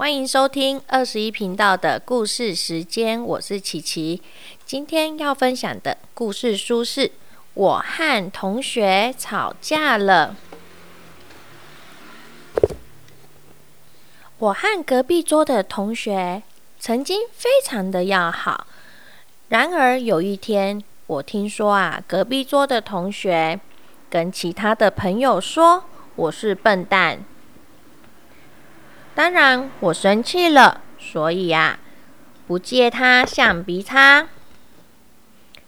欢迎收听二十一频道的故事时间，我是琪琪。今天要分享的故事书是《我和同学吵架了》。我和隔壁桌的同学曾经非常的要好，然而有一天，我听说啊，隔壁桌的同学跟其他的朋友说我是笨蛋。当然，我生气了，所以呀，不借他橡皮擦。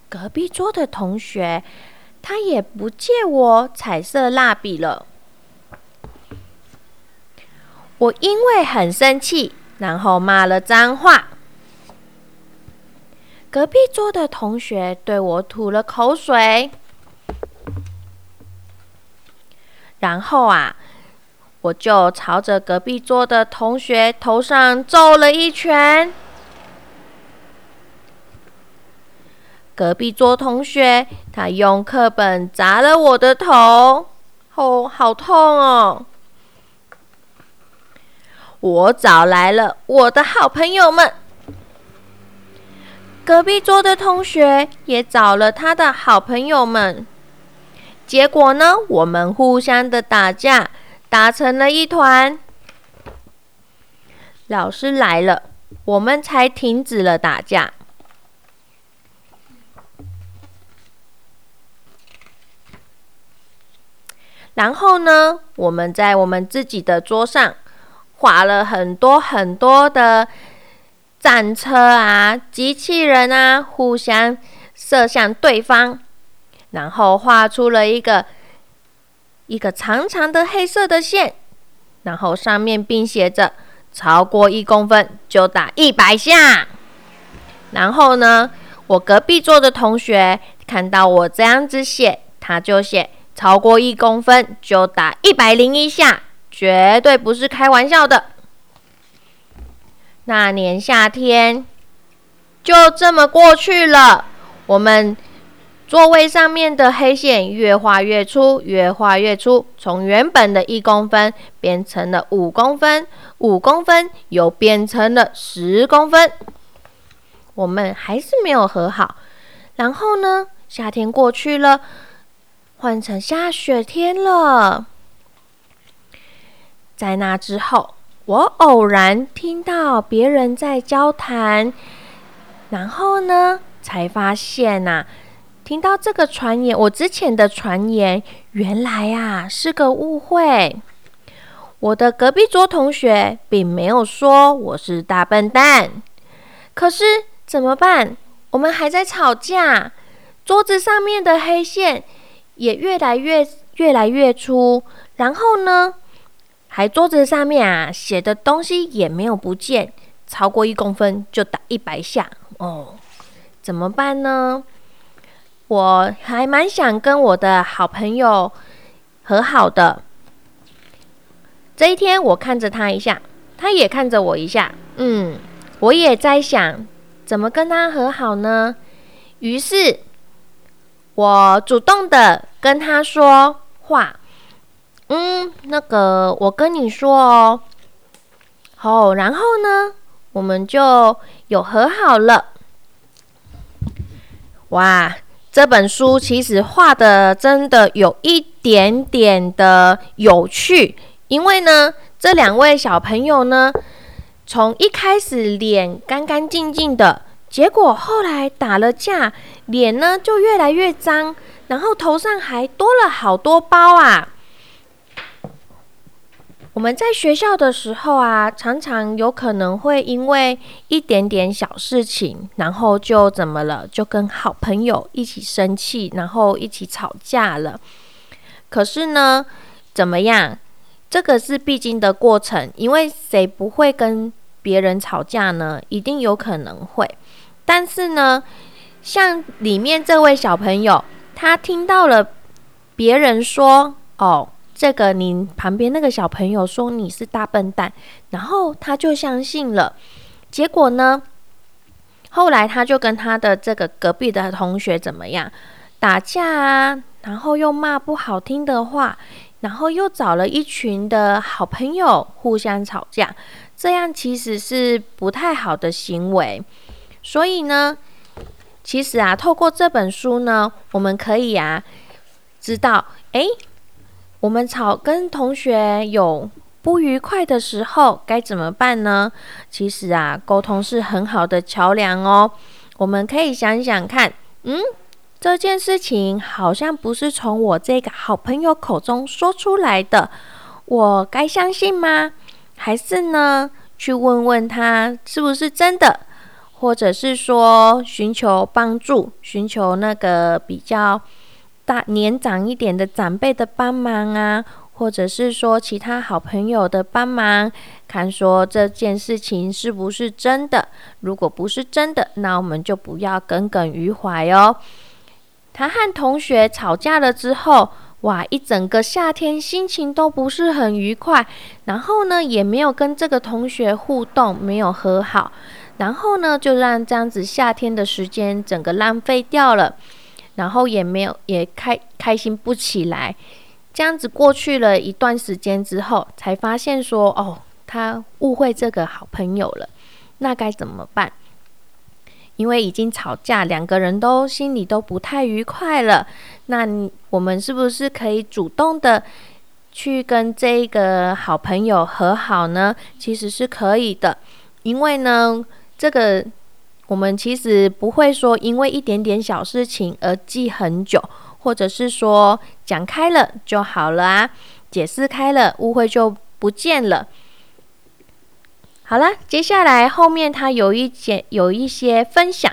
隔壁桌的同学，他也不借我彩色蜡笔了。我因为很生气，然后骂了脏话。隔壁桌的同学对我吐了口水，然后啊。我就朝着隔壁桌的同学头上揍了一拳。隔壁桌同学他用课本砸了我的头，哦，好痛哦！我找来了我的好朋友们，隔壁桌的同学也找了他的好朋友们。结果呢，我们互相的打架。打成了一团。老师来了，我们才停止了打架。然后呢，我们在我们自己的桌上画了很多很多的战车啊、机器人啊，互相射向对方，然后画出了一个。一个长长的黑色的线，然后上面并写着“超过一公分就打一百下”。然后呢，我隔壁桌的同学看到我这样子写，他就写“超过一公分就打一百零一下”，绝对不是开玩笑的。那年夏天就这么过去了，我们。座位上面的黑线越画越粗，越画越粗，从原本的一公分变成了五公分，五公分又变成了十公分。我们还是没有和好。然后呢，夏天过去了，换成下雪天了。在那之后，我偶然听到别人在交谈，然后呢，才发现呐。听到这个传言，我之前的传言原来啊是个误会。我的隔壁桌同学并没有说我是大笨蛋，可是怎么办？我们还在吵架，桌子上面的黑线也越来越越来越粗，然后呢，还桌子上面啊写的东西也没有不见，超过一公分就打一百下哦，怎么办呢？我还蛮想跟我的好朋友和好的。这一天，我看着他一下，他也看着我一下。嗯，我也在想怎么跟他和好呢？于是，我主动的跟他说话。嗯，那个，我跟你说哦，好，然后呢，我们就有和好了。哇！这本书其实画的真的有一点点的有趣，因为呢，这两位小朋友呢，从一开始脸干干净净的，结果后来打了架，脸呢就越来越脏，然后头上还多了好多包啊。我们在学校的时候啊，常常有可能会因为一点点小事情，然后就怎么了，就跟好朋友一起生气，然后一起吵架了。可是呢，怎么样？这个是必经的过程，因为谁不会跟别人吵架呢？一定有可能会。但是呢，像里面这位小朋友，他听到了别人说：“哦。”这个，你旁边那个小朋友说你是大笨蛋，然后他就相信了。结果呢，后来他就跟他的这个隔壁的同学怎么样打架啊，然后又骂不好听的话，然后又找了一群的好朋友互相吵架，这样其实是不太好的行为。所以呢，其实啊，透过这本书呢，我们可以啊，知道，哎，我们吵跟同学有不愉快的时候该怎么办呢？其实啊，沟通是很好的桥梁哦。我们可以想想看，嗯。这件事情好像不是从我这个好朋友口中说出来的，我该相信吗？还是呢，去问问他是不是真的，或者是说寻求帮助，寻求那个比较大年长一点的长辈的帮忙啊，或者是说其他好朋友的帮忙，看说这件事情是不是真的？如果不是真的，那我们就不要耿耿于怀哦。他和同学吵架了之后，哇，一整个夏天心情都不是很愉快。然后呢，也没有跟这个同学互动，没有和好。然后呢，就让这样子夏天的时间整个浪费掉了。然后也没有也开开心不起来。这样子过去了一段时间之后，才发现说，哦，他误会这个好朋友了。那该怎么办？因为已经吵架，两个人都心里都不太愉快了。那我们是不是可以主动的去跟这个好朋友和好呢？其实是可以的，因为呢，这个我们其实不会说因为一点点小事情而记很久，或者是说讲开了就好了啊，解释开了，误会就不见了。好了，接下来后面他有一些有一些分享。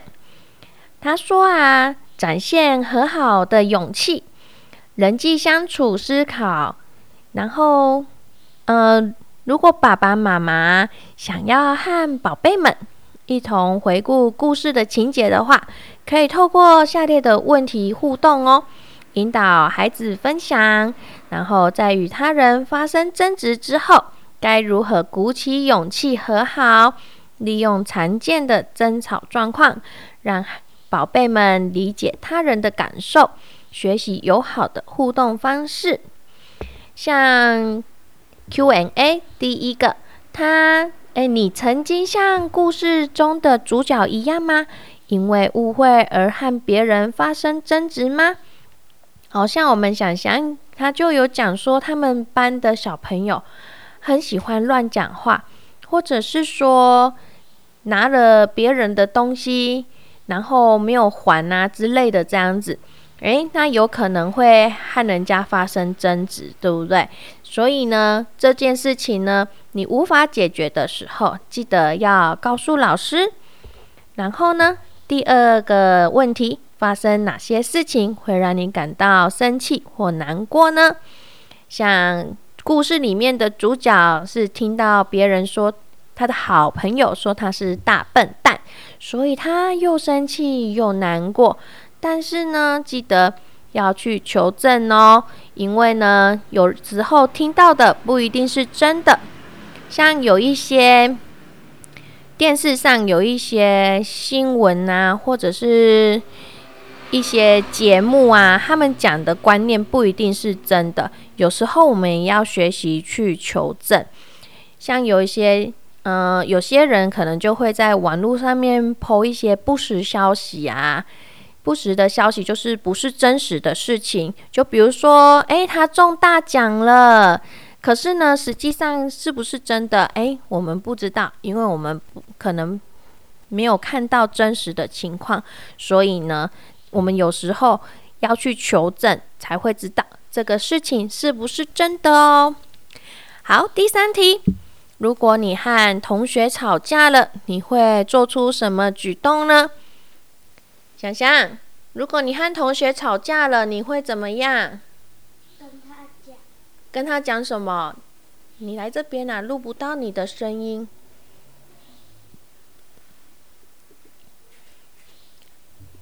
他说啊，展现和好的勇气，人际相处思考。然后，呃，如果爸爸妈妈想要和宝贝们一同回顾故事的情节的话，可以透过下列的问题互动哦，引导孩子分享，然后在与他人发生争执之后。该如何鼓起勇气和好？利用常见的争吵状况，让宝贝们理解他人的感受，学习友好的互动方式。像 Q&A，第一个，他，哎，你曾经像故事中的主角一样吗？因为误会而和别人发生争执吗？好像我们想想，他就有讲说，他们班的小朋友。很喜欢乱讲话，或者是说拿了别人的东西，然后没有还啊之类的这样子，诶，那有可能会和人家发生争执，对不对？所以呢，这件事情呢，你无法解决的时候，记得要告诉老师。然后呢，第二个问题，发生哪些事情会让你感到生气或难过呢？像。故事里面的主角是听到别人说他的好朋友说他是大笨蛋，所以他又生气又难过。但是呢，记得要去求证哦，因为呢，有时候听到的不一定是真的。像有一些电视上有一些新闻啊，或者是。一些节目啊，他们讲的观念不一定是真的。有时候我们也要学习去求证。像有一些，嗯，有些人可能就会在网络上面抛一些不实消息啊，不实的消息就是不是真实的事情。就比如说，诶，他中大奖了，可是呢，实际上是不是真的？诶，我们不知道，因为我们可能没有看到真实的情况，所以呢。我们有时候要去求证，才会知道这个事情是不是真的哦。好，第三题，如果你和同学吵架了，你会做出什么举动呢？想想，如果你和同学吵架了，你会怎么样？跟他讲。跟他讲什么？你来这边啊，录不到你的声音。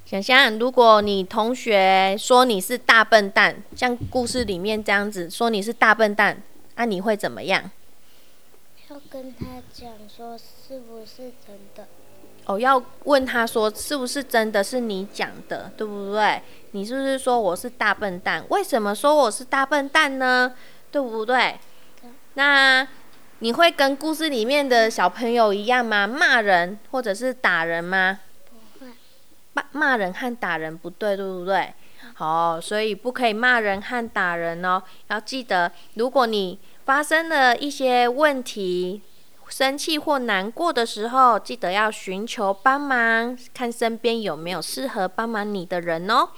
想想，如果你同学说你是大笨蛋，像故事里面这样子说你是大笨蛋，那你会怎么样？要跟他讲说是不是真的？哦，要问他说是不是真的是你讲的，对不对？你是不是说我是大笨蛋？为什么说我是大笨蛋呢？对不对对？那你会跟故事里面的小朋友一样吗？骂人或者是打人吗？不会，骂骂人和打人不对，对不对？好，所以不可以骂人和打人哦。要记得，如果你发生了一些问题，生气或难过的时候，记得要寻求帮忙，看身边有没有适合帮忙你的人哦。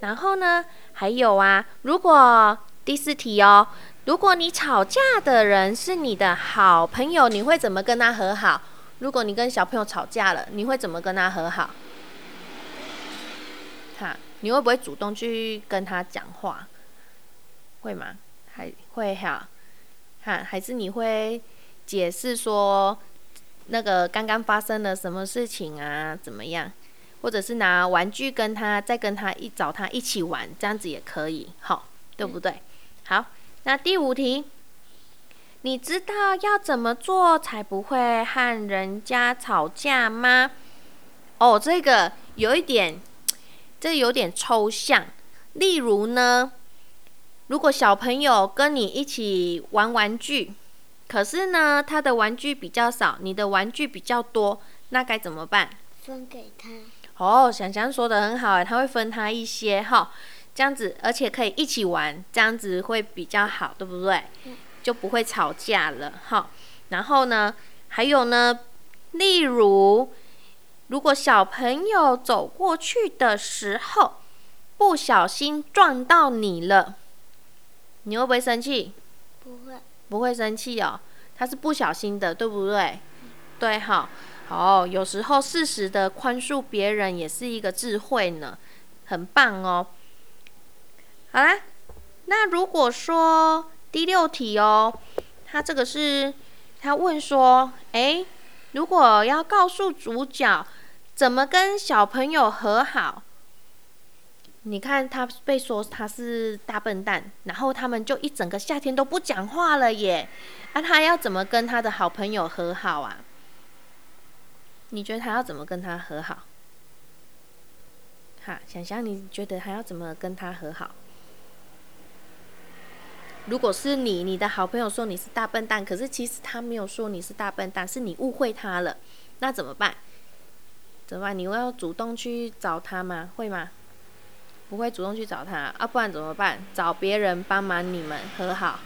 然后呢，还有啊，如果第四题哦，如果你吵架的人是你的好朋友，你会怎么跟他和好？如果你跟小朋友吵架了，你会怎么跟他和好？哈，你会不会主动去跟他讲话？会吗？还会哈？哈，还是你会解释说那个刚刚发生了什么事情啊？怎么样？或者是拿玩具跟他再跟他一找他一起玩，这样子也可以，好，对不对？好，那第五题，你知道要怎么做才不会和人家吵架吗？哦，这个有一点，这有点抽象。例如呢，如果小朋友跟你一起玩玩具，可是呢他的玩具比较少，你的玩具比较多，那该怎么办？分给他。哦，想想说的很好哎，他会分他一些哈，这样子，而且可以一起玩，这样子会比较好，对不对？就不会吵架了哈。然后呢，还有呢，例如，如果小朋友走过去的时候，不小心撞到你了，你会不会生气？不会，不会生气哦，他是不小心的，对不对？对哈。哦，有时候适时的宽恕别人也是一个智慧呢，很棒哦。好啦，那如果说第六题哦，他这个是他问说，诶，如果要告诉主角怎么跟小朋友和好，你看他被说他是大笨蛋，然后他们就一整个夏天都不讲话了耶，那他要怎么跟他的好朋友和好啊？你觉得他要怎么跟他和好？哈，想想你觉得他要怎么跟他和好？如果是你，你的好朋友说你是大笨蛋，可是其实他没有说你是大笨蛋，是你误会他了，那怎么办？怎么办？你要主动去找他吗？会吗？不会主动去找他啊？不然怎么办？找别人帮忙你们和好，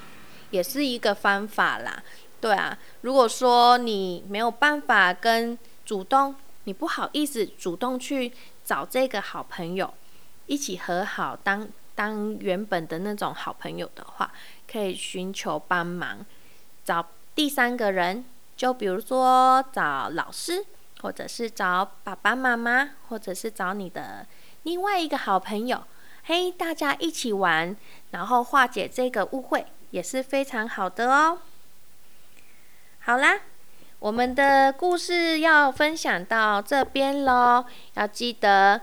也是一个方法啦。对啊，如果说你没有办法跟主动，你不好意思主动去找这个好朋友一起和好，当当原本的那种好朋友的话，可以寻求帮忙，找第三个人，就比如说找老师，或者是找爸爸妈妈，或者是找你的另外一个好朋友，嘿，大家一起玩，然后化解这个误会，也是非常好的哦。好啦。我们的故事要分享到这边喽，要记得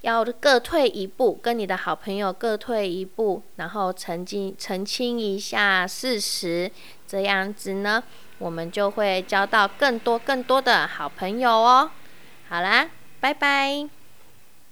要各退一步，跟你的好朋友各退一步，然后澄清澄清一下事实，这样子呢，我们就会交到更多更多的好朋友哦。好啦，拜拜。